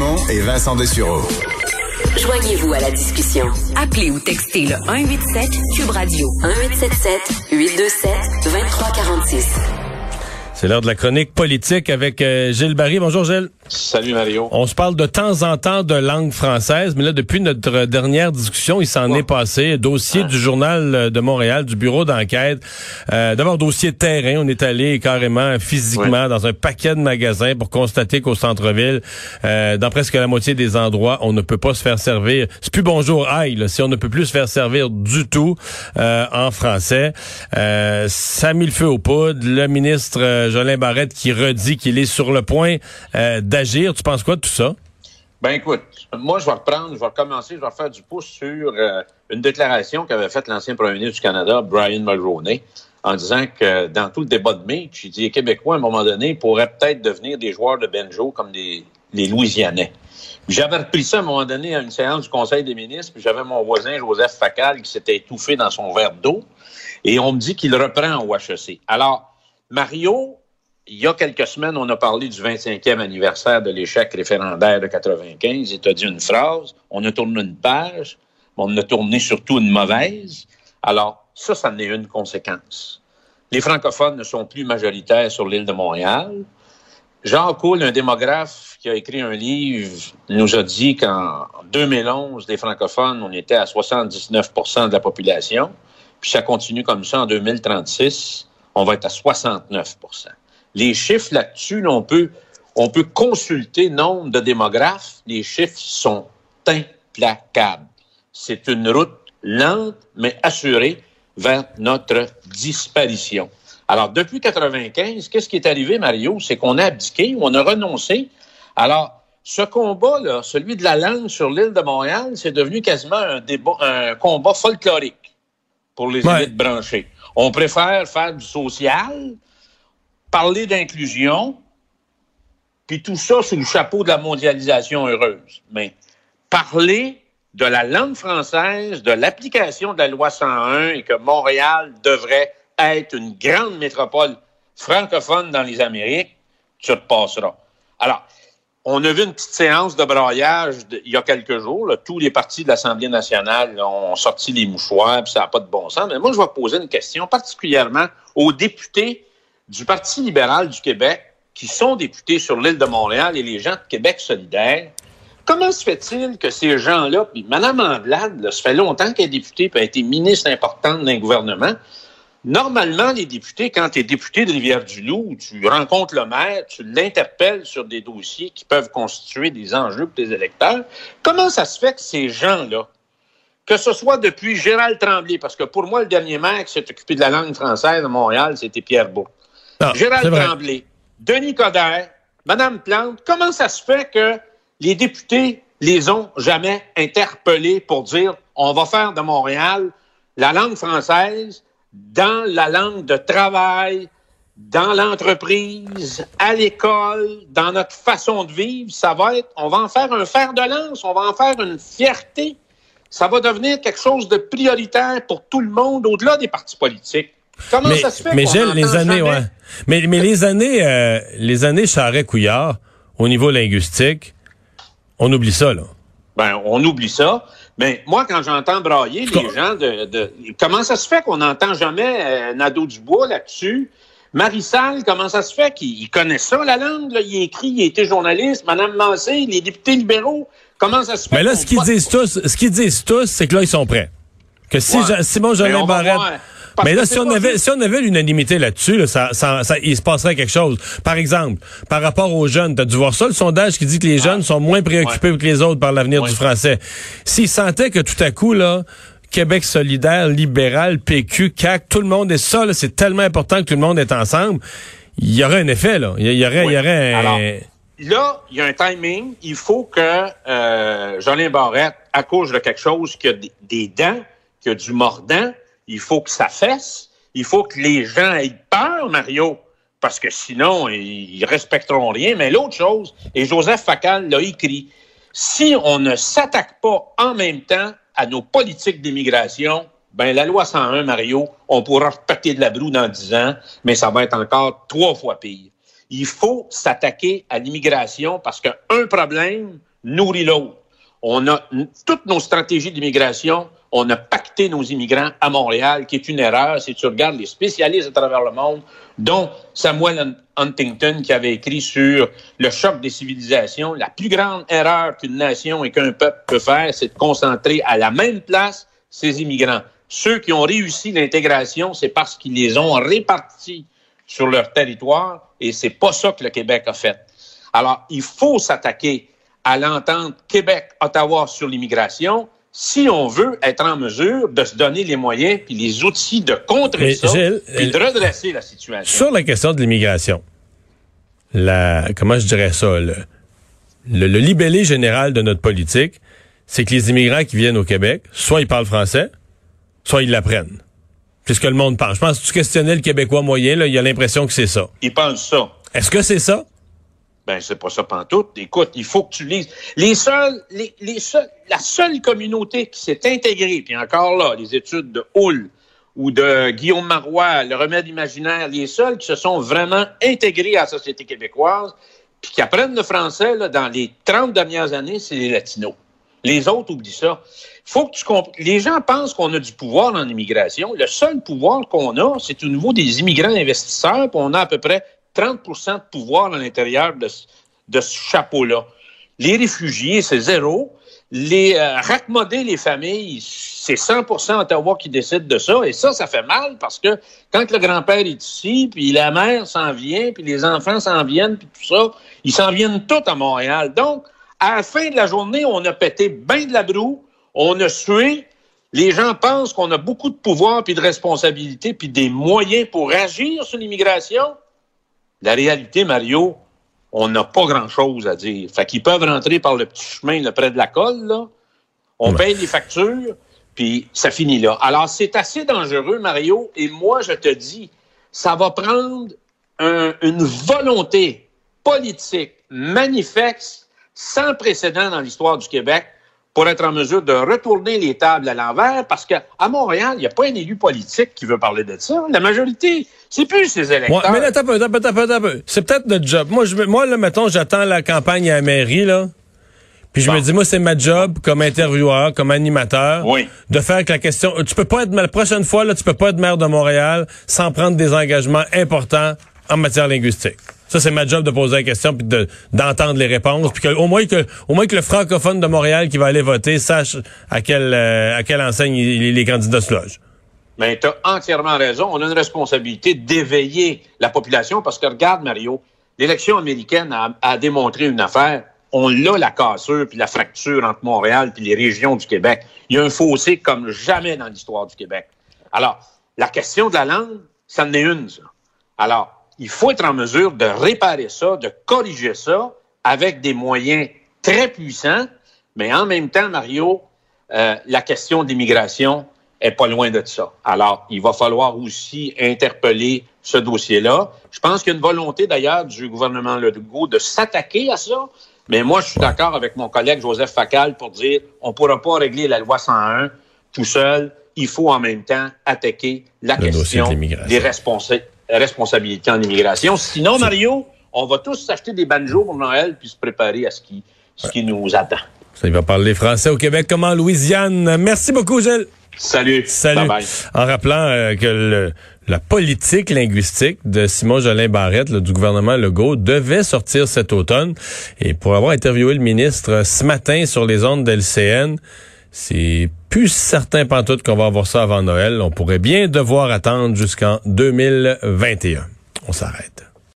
Dumont et Vincent Dessureau. Joignez-vous à la discussion. Appelez ou textez le 187 Cube Radio 1877 827 2346. C'est l'heure de la chronique politique avec euh, Gilles Barry. Bonjour Gilles. Salut Mario. On se parle de temps en temps de langue française, mais là, depuis notre dernière discussion, il s'en est passé. Dossier du Journal de Montréal, du bureau d'enquête. Euh, D'abord, dossier terrain. On est allé carrément physiquement dans un paquet de magasins pour constater qu'au centre-ville, euh, dans presque la moitié des endroits, on ne peut pas se faire servir. C'est plus bonjour aïe, là, si on ne peut plus se faire servir du tout euh, en français. Euh, ça a mis le feu aux poudres. Le ministre euh, Jolin Barrette qui redit qu'il est sur le point euh, Tu penses quoi de tout ça? Ben écoute, moi je vais reprendre, je vais recommencer, je vais faire du pouce sur euh, une déclaration qu'avait faite l'ancien premier ministre du Canada, Brian Mulroney, en disant que dans tout le débat de mai, il dit les Québécois à un moment donné pourraient peut-être devenir des joueurs de banjo comme les Louisianais. J'avais repris ça à un moment donné à une séance du Conseil des ministres, puis j'avais mon voisin Joseph Facal qui s'était étouffé dans son verre d'eau, et on me dit qu'il reprend au HEC. Alors, Mario, il y a quelques semaines, on a parlé du 25e anniversaire de l'échec référendaire de 95. Il t'a dit une phrase, on a tourné une page, mais on a tourné surtout une mauvaise. Alors, ça, ça en est une conséquence. Les francophones ne sont plus majoritaires sur l'île de Montréal. Jean Coul, un démographe qui a écrit un livre, nous a dit qu'en 2011, les francophones, on était à 79% de la population. Puis ça continue comme ça en 2036, on va être à 69 les chiffres là-dessus, on peut, on peut consulter nombre de démographes. Les chiffres sont implacables. C'est une route lente, mais assurée vers notre disparition. Alors, depuis 95, qu'est-ce qui est arrivé, Mario? C'est qu'on a abdiqué, on a renoncé? Alors, ce combat-là, celui de la langue sur l'île de Montréal, c'est devenu quasiment un, débat, un combat folklorique pour les Ouais. élites branchées. On préfère faire du social, parler d'inclusion, puis tout ça sous le chapeau de la mondialisation heureuse. Mais parler de la langue française, de l'application de la loi 101 et que Montréal devrait être une grande métropole francophone dans les Amériques, tu repasseras. Alors, on a vu une petite séance de braillage il y a quelques jours. Tous les partis de l'Assemblée nationale ont sorti les mouchoirs, puis ça n'a pas de bon sens. Mais moi, je vais poser une question, particulièrement aux députés du Parti libéral du Québec, qui sont députés sur l'île de Montréal et les gens de Québec solidaire. Comment se fait-il que ces gens-là, puis Mme Anglade, ça fait longtemps qu'elle est députée, puis a été ministre importante d'un gouvernement. Normalement, les députés, quand tu es député de Rivière-du-Loup, tu rencontres le maire, tu l'interpelles sur des dossiers qui peuvent constituer des enjeux pour tes électeurs. Comment ça se fait que ces gens-là, que ce soit depuis Gérald Tremblay, parce que pour moi, le dernier maire qui s'est occupé de la langue française à Montréal, c'était Pierre Beau. Ah, Gérald. Tremblay, Denis Coderre, Mme Plante, comment ça se fait que les députés les ont jamais interpellés pour dire on va faire de Montréal la langue française dans la langue de travail, dans l'entreprise, à l'école, dans notre façon de vivre, ça va être, on va en faire un fer de lance, on va en faire une fierté. Ça va devenir quelque chose de prioritaire pour tout le monde, au-delà des partis politiques. Comment mais, ça se fait mais Gilles, les années, jamais- ouais. Mais, mais les années, euh, les années Charret-Couillard, au niveau linguistique, on oublie ça, là. Ben, on oublie ça. Mais moi, quand j'entends brailler les gens de, de- Comment ça se fait qu'on n'entend jamais euh, Nadeau-Dubois là-dessus? Marissal, comment ça se fait qu'il il connaît ça, la langue? Là? Il écrit, il a été journaliste. Madame Massé, les députés libéraux, comment ça se fait? Mais là, ce qu'ils disent tous, ce qu'ils disent tous, c'est que là, ils sont prêts. Que si Ouais. Simon Jolin Barrette. Mais là, si on avait, si on avait l'unanimité là-dessus, là, ça, ça, ça- il se passerait quelque chose. Par exemple, par rapport aux jeunes, t'as dû voir ça, le sondage qui dit que les jeunes sont moins préoccupés que les autres par l'avenir Ouais. du français. S'ils sentaient que tout à coup, là, Québec solidaire, libéral, PQ, CAC, tout le monde est ça, c'est tellement important que tout le monde est ensemble, il y aurait un effet, là. Il y, aurait, il y aurait un... Alors, là, il y a un timing. Il faut que euh, Jolin Barrette accouche de quelque chose qui a des- des dents, qui a du mordant. Il faut que ça fesse. Il faut que les gens aient peur, Mario, parce que sinon, ils respecteront rien. Mais l'autre chose, et Joseph Facal l'a écrit, si on ne s'attaque pas en même temps à nos politiques d'immigration, ben la loi 101, Mario, on pourra repartir de la broue dans 10 ans, mais ça va être encore trois fois pire. Il faut s'attaquer à l'immigration parce qu'un problème nourrit l'autre. On a toutes nos stratégies d'immigration, on a pacté nos immigrants à Montréal, qui est une erreur. Si tu regardes les spécialistes à travers le monde, dont Samuel Hun- Huntington, qui avait écrit sur le choc des civilisations, la plus grande erreur qu'une nation et qu'un peuple peut faire, c'est de concentrer à la même place ses immigrants. Ceux qui ont réussi l'intégration, c'est parce qu'ils les ont répartis sur leur territoire et c'est pas ça que le Québec a fait. Alors, il faut s'attaquer à l'entente Québec-Ottawa sur l'immigration si on veut être en mesure de se donner les moyens puis les outils de contrer Mais ça Gilles, puis de redresser la situation. Sur la question de l'immigration, la, comment je dirais ça, le, le, le libellé général de notre politique, c'est que les immigrants qui viennent au Québec, soit ils parlent français, soit ils l'apprennent. C'est ce que le monde pense. Je pense que tu questionnais le Québécois moyen, là, il a l'impression que c'est ça. Ils pensent ça. Est-ce que c'est ça? Ben, c'est pas ça pantoute. Écoute, il faut que tu lises. Les seuls, les, les seuls, la seule communauté qui s'est intégrée, puis encore là, les études de Hull ou de Guillaume Marois, le remède imaginaire, les seuls qui se sont vraiment intégrés à la société québécoise, puis qui apprennent le français là, dans les 30 dernières années, c'est les Latinos. Les autres oublient ça. Faut que tu comp- Les gens pensent qu'on a du pouvoir en immigration. Le seul pouvoir qu'on a, c'est au niveau des immigrants investisseurs, puis on a à peu près 30% de pouvoir à l'intérieur de, ce- chapeau-là. Les réfugiés, c'est zéro. Les euh, raccommoder les familles, c'est 100% Ottawa qui décide de ça. Et ça, ça fait mal parce que quand le grand-père est ici, puis la mère s'en vient, puis les enfants s'en viennent, puis tout ça, ils s'en viennent tous à Montréal. Donc, à la fin de la journée, on a pété bien de la broue, on a sué. Les gens pensent qu'on a beaucoup de pouvoir, puis de responsabilité, puis des moyens pour agir sur l'immigration. La réalité, Mario, on n'a pas grand-chose à dire. Fait qu'ils peuvent rentrer par le petit chemin là, près de la colle, là. On paye les factures, puis ça finit là. Alors, c'est assez dangereux, Mario, et moi, je te dis, ça va prendre un- une volonté politique manifeste, sans précédent dans l'histoire du Québec, pour être en mesure de retourner les tables à l'envers, parce qu'à Montréal, il n'y a pas un élu politique qui veut parler de ça. La majorité, c'est plus ses électeurs. Ouais, mais là, attends attends attends attends. C'est peut-être notre job. Moi, je, moi, là, mettons, j'attends la campagne à la mairie, là. Puis je me dis, moi, c'est ma job comme intervieweur, comme animateur, Oui. de faire que la question. Tu peux pas être la prochaine fois, là, tu peux pas être maire de Montréal sans prendre des engagements importants en matière linguistique. Ça, c'est ma job de poser la question puis de, d'entendre les réponses, puis que, au moins que, au moins que le francophone de Montréal qui va aller voter sache à quelle, euh, à quelle enseigne les, les candidats se logent. Mais tu as entièrement raison. On a une responsabilité d'éveiller la population parce que regarde, Mario, l'élection américaine a, a démontré une affaire. On l'a, la cassure puis la fracture entre Montréal puis les régions du Québec. Il y a un fossé comme jamais dans l'histoire du Québec. Alors, la question de la langue, ça en est une, ça. Alors, il faut être en mesure de réparer ça, de corriger ça avec des moyens très puissants, mais en même temps, Mario, euh, la question d'immigration est pas loin de ça. Alors, il va falloir aussi interpeller ce dossier-là. Je pense qu'il y a une volonté d'ailleurs du gouvernement Legault de s'attaquer à ça, mais moi, je suis d'accord avec mon collègue Joseph Facal pour dire on pourra pas régler la loi 101 tout seul. Il faut en même temps attaquer la Le dossier de question des responsa- responsabilités en immigration. Sinon, Mario, on va tous s'acheter des banjos pour Noël puis se préparer à ce qui, ce qui nous attend. Ça, il va parler français au Québec comme en Louisiane. Merci beaucoup, Gilles. Salut. Salut. En rappelant euh, que le- la politique linguistique de Simon Jolin Barrette là, du gouvernement Legault devait sortir cet automne. Et pour avoir interviewé le ministre ce matin sur les ondes d'LCN, c'est plus certain pantoute qu'on va avoir ça avant Noël. On pourrait bien devoir attendre jusqu'en 2021. On s'arrête.